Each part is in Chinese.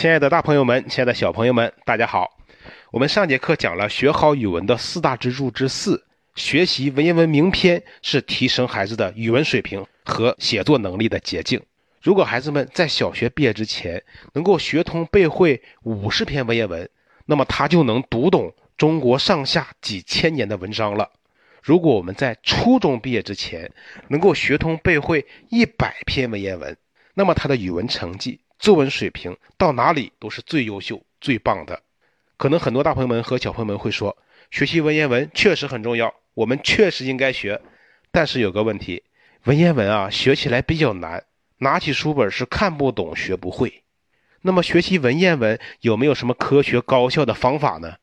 亲爱的大朋友们，亲爱的小朋友们，大家好。我们上节课讲了学好语文的四大支柱之四，学习文言文名篇是提升孩子的语文水平和写作能力的捷径。如果孩子们在小学毕业之前能够学通背会五十篇文言文，那么他就能读懂中国上下几千年的文章了。如果我们在初中毕业之前能够学通背会一百篇文言文，那么他的语文成绩、作文水平到哪里都是最优秀、最棒的。可能很多大朋友们和小朋友们会说，学习文言文确实很重要，我们确实应该学。但是有个问题，文言文啊，学起来比较难。拿起书本是看不懂、学不会。那么学习文言文有没有什么科学高效的方法呢？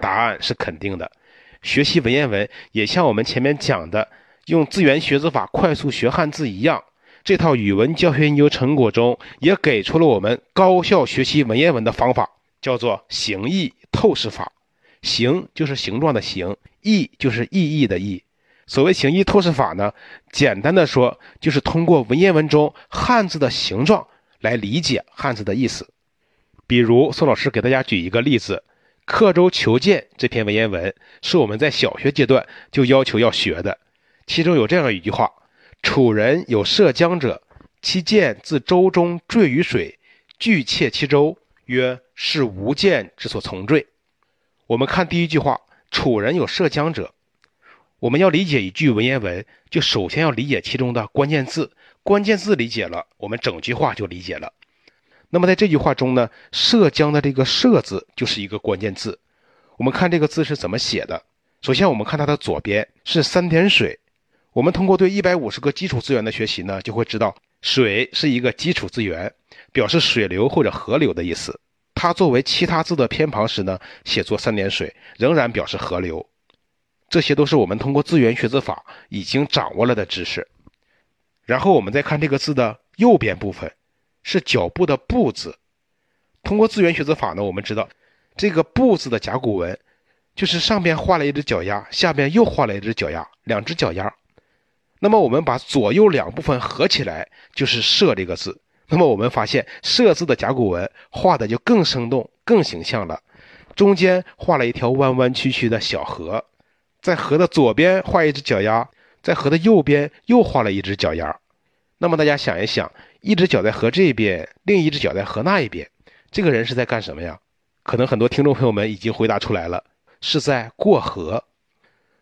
答案是肯定的。学习文言文也像我们前面讲的用字源学字法快速学汉字一样，这套语文教学研究成果中也给出了我们高效学习文言文的方法，叫做形意透视法。形就是形状的形，意就是意义的意。所谓形意透视法呢，简单的说，就是通过文言文中汉字的形状来理解汉字的意思。比如，宋老师给大家举一个例子，《刻舟求剑》这篇文言文是我们在小学阶段就要求要学的。其中有这样一句话：“楚人有涉江者，其剑自舟中坠于水，拒窃其舟，曰：是吾剑之所从坠。”我们看第一句话：“楚人有涉江者。”我们要理解一句文言文，就首先要理解其中的关键字。关键字理解了，我们整句话就理解了。那么在这句话中呢，“涉江”的这个“涉”字就是一个关键字。我们看这个字是怎么写的。首先，我们看它的左边是三点水。我们通过对一百五十个基础资源的学习呢，就会知道水是一个基础资源，表示水流或者河流的意思。它作为其他字的偏旁时呢，写作三点水，仍然表示河流。这些都是我们通过字源学字法已经掌握了的知识。然后我们再看这个字的右边部分，是脚步的“步”字。通过字源学字法呢，我们知道这个“步”字的甲骨文，就是上边画了一只脚丫，下边又画了一只脚丫，两只脚丫。那么我们把左右两部分合起来，就是“射”这个字。那么我们发现“射”字的甲骨文画的就更生动、更形象了。中间画了一条弯弯曲曲的小河。在河的左边画一只脚丫，在河的右边又画了一只脚丫。那么大家想一想，一只脚在河这边，另一只脚在河那一边，这个人是在干什么呀？可能很多听众朋友们已经回答出来了，是在过河。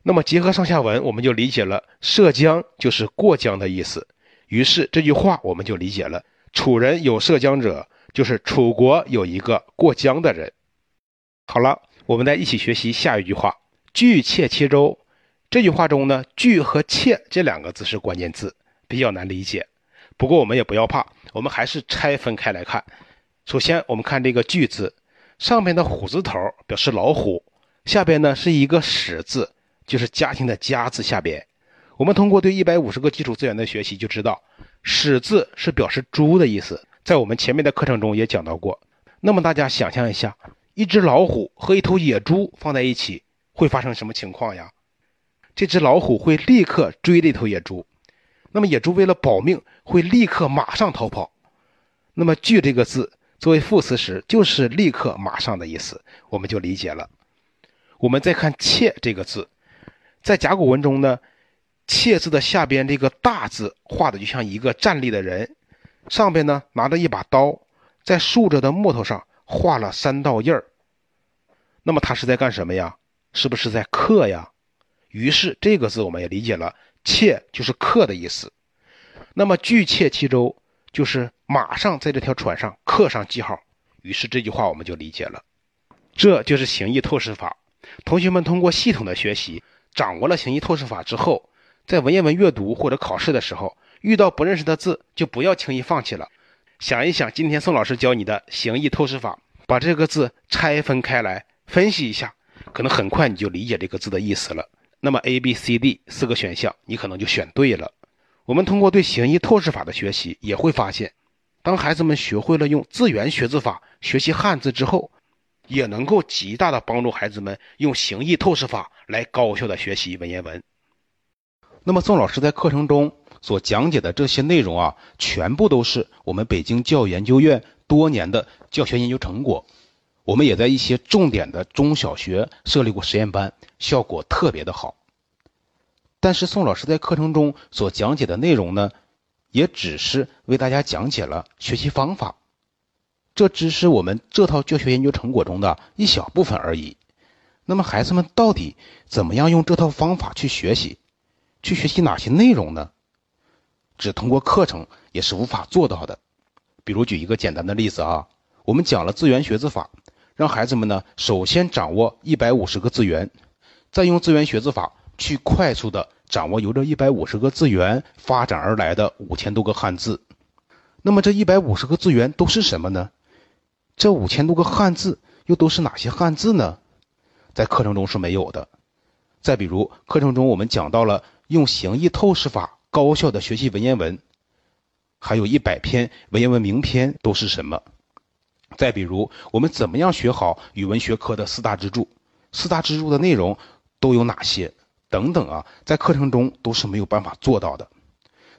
那么结合上下文，我们就理解了“涉江”就是过江的意思。于是这句话我们就理解了：“楚人有涉江者”，就是楚国有一个过江的人。好了，我们再一起学习下一句话。拒窃其舟，这句话中呢，拒和窃这两个字是关键字，比较难理解。不过我们也不要怕，我们还是拆分开来看。首先，我们看这个拒字，上边的虎字头表示老虎，下边呢是一个始字，就是家庭的家字下边。我们通过对一百五十个基础字源的学习，就知道始字是表示猪的意思，在我们前面的课程中也讲到过。那么大家想象一下，一只老虎和一头野猪放在一起。会发生什么情况呀？这只老虎会立刻追这头野猪，那么野猪为了保命，会立刻马上逃跑。那么“拒”这个字作为副词时，就是立刻、马上的意思，我们就理解了。我们再看“妾”这个字，在甲骨文中呢，“妾”字的下边这个大字画的就像一个站立的人，上边呢拿着一把刀，在竖着的木头上画了三道印儿。那么他是在干什么呀？是不是在刻呀？于是这个字我们也理解了，切就是刻的意思。那么拒窃其舟就是马上在这条船上刻上记号。于是这句话我们就理解了，这就是形意透视法。同学们通过系统的学习，掌握了形意透视法之后，在文言文阅读或者考试的时候，遇到不认识的字就不要轻易放弃了。想一想，今天宋老师教你的形意透视法，把这个字拆分开来分析一下。可能很快你就理解这个字的意思了。那么 A、B、C、D 四个选项，你可能就选对了。我们通过对形意透视法的学习，也会发现，当孩子们学会了用字源学字法学习汉字之后，也能够极大的帮助孩子们用形意透视法来高效的学习文言文。那么宋老师在课程中所讲解的这些内容啊，全部都是我们北京教育研究院多年的教学研究成果。我们也在一些重点的中小学设立过实验班，效果特别的好。但是宋老师在课程中所讲解的内容呢，也只是为大家讲解了学习方法，这只是我们这套教学研究成果中的一小部分而已。那么孩子们到底怎么样用这套方法去学习，去学习哪些内容呢？只通过课程也是无法做到的。比如举一个简单的例子啊，我们讲了字源学字法。让孩子们呢，首先掌握一百五十个字源，再用字源学字法去快速的掌握由这一百五十个字源发展而来的五千多个汉字。那么这一百五十个字源都是什么呢？这五千多个汉字又都是哪些汉字呢？在课程中是没有的。再比如课程中我们讲到了用形意透视法高效的学习文言文，还有一百篇文言文名篇都是什么？再比如，我们怎么样学好语文学科的四大支柱？四大支柱的内容都有哪些？等等啊，在课程中都是没有办法做到的。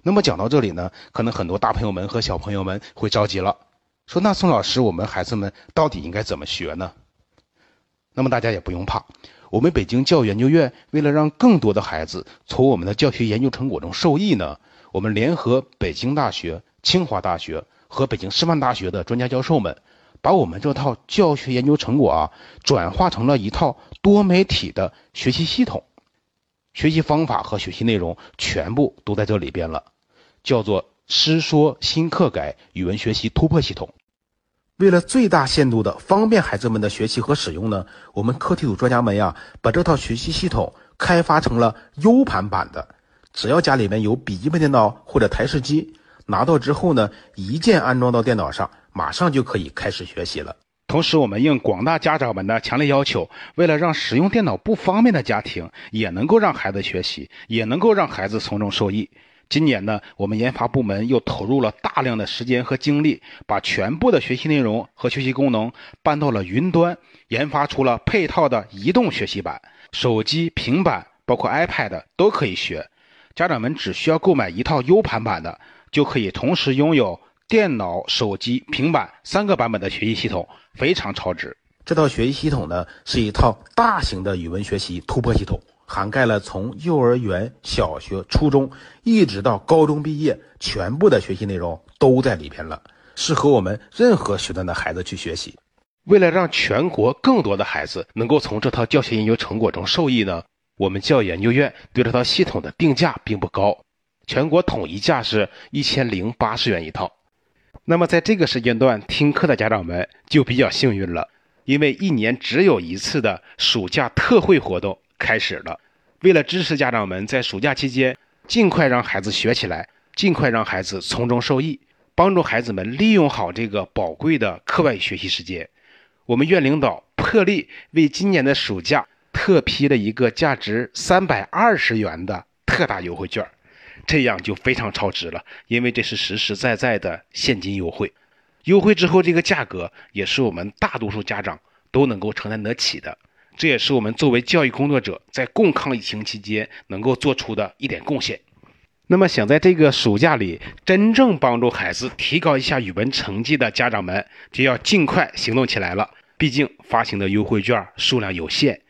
那么讲到这里呢，可能很多大朋友们和小朋友们会着急了，说：“那宋老师，我们孩子们到底应该怎么学呢？”那么大家也不用怕，我们北京教育研究院为了让更多的孩子从我们的教学研究成果中受益呢，我们联合北京大学、清华大学和北京师范大学的专家教授们。把我们这套教学研究成果啊，转化成了一套多媒体的学习系统，学习方法和学习内容全部都在这里边了，叫做“师说新课改语文学习突破系统”。为了最大限度的方便孩子们的学习和使用呢，我们课题组专家们呀，把这套学习系统开发成了 U 盘版的，只要家里面有笔记本电脑或者台式机，拿到之后呢，一键安装到电脑上。马上就可以开始学习了。同时，我们应广大家长们的强烈要求，为了让使用电脑不方便的家庭也能够让孩子学习，也能够让孩子从中受益。今年呢，我们研发部门又投入了大量的时间和精力，把全部的学习内容和学习功能搬到了云端，研发出了配套的移动学习版，手机、平板，包括 iPad 都可以学。家长们只需要购买一套 U 盘版的，就可以同时拥有。电脑、手机、平板三个版本的学习系统非常超值。这套学习系统呢，是一套大型的语文学习突破系统，涵盖了从幼儿园、小学、初中一直到高中毕业，全部的学习内容都在里边了，适合我们任何学段的孩子去学习。为了让全国更多的孩子能够从这套教学研究成果中受益呢，我们教研究院对这套系统的定价并不高，全国统一价是一千零八十元一套。那么，在这个时间段听课的家长们就比较幸运了，因为一年只有一次的暑假特惠活动开始了。为了支持家长们在暑假期间尽快让孩子学起来，尽快让孩子从中受益，帮助孩子们利用好这个宝贵的课外学习时间，我们院领导破例为今年的暑假特批了一个价值三百二十元的特大优惠券。这样就非常超值了，因为这是实实在在的现金优惠，优惠之后这个价格也是我们大多数家长都能够承担得起的，这也是我们作为教育工作者在共抗疫情期间能够做出的一点贡献。那么想在这个暑假里真正帮助孩子提高一下语文成绩的家长们，就要尽快行动起来了，毕竟发行的优惠券数量有限。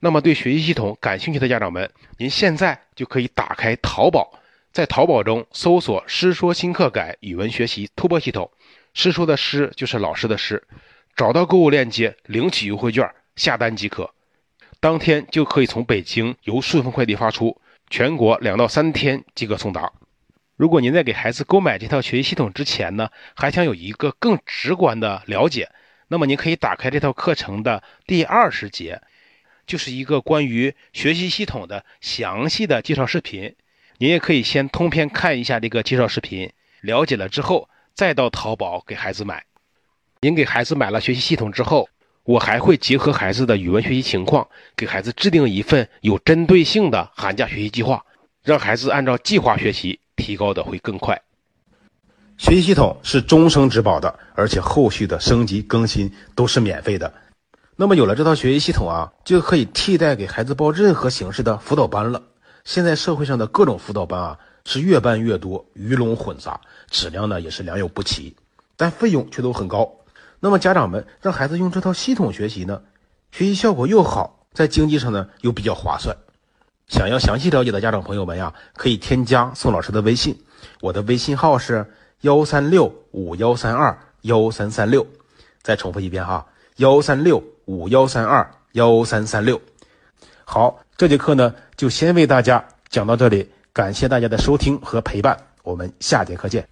那么对学习系统感兴趣的家长们，您现在就可以打开淘宝。在淘宝中搜索“师说新课改语文学习突破系统”，师说的师就是老师的师，找到购物链接领取优惠券，下单即可，当天就可以从北京由顺丰快递发出，全国两到三天即可送达。如果您在给孩子购买这套学习系统之前呢，还想有一个更直观的了解，那么您可以打开这套课程的第二十节，就是一个关于学习系统的详细的介绍视频。您也可以先通篇看一下这个介绍视频，了解了之后再到淘宝给孩子买。您给孩子买了学习系统之后，我还会结合孩子的语文学习情况，给孩子制定一份有针对性的寒假学习计划，让孩子按照计划学习，提高的会更快。学习系统是终生质保的，而且后续的升级更新都是免费的。那么有了这套学习系统啊，就可以替代给孩子报任何形式的辅导班了。现在社会上的各种辅导班啊，是越办越多，鱼龙混杂，质量呢也是良莠不齐。但费用却都很高。那么家长们让孩子用这套系统学习呢，学习效果又好，在经济上呢又比较划算。想要详细了解的家长朋友们呀，可以添加宋老师的微信，我的微信号是幺三六五幺三二幺三三六。再重复一遍哈，幺三六五幺三二幺三三六。好，这节课呢就先为大家讲到这里，感谢大家的收听和陪伴，我们下节课见。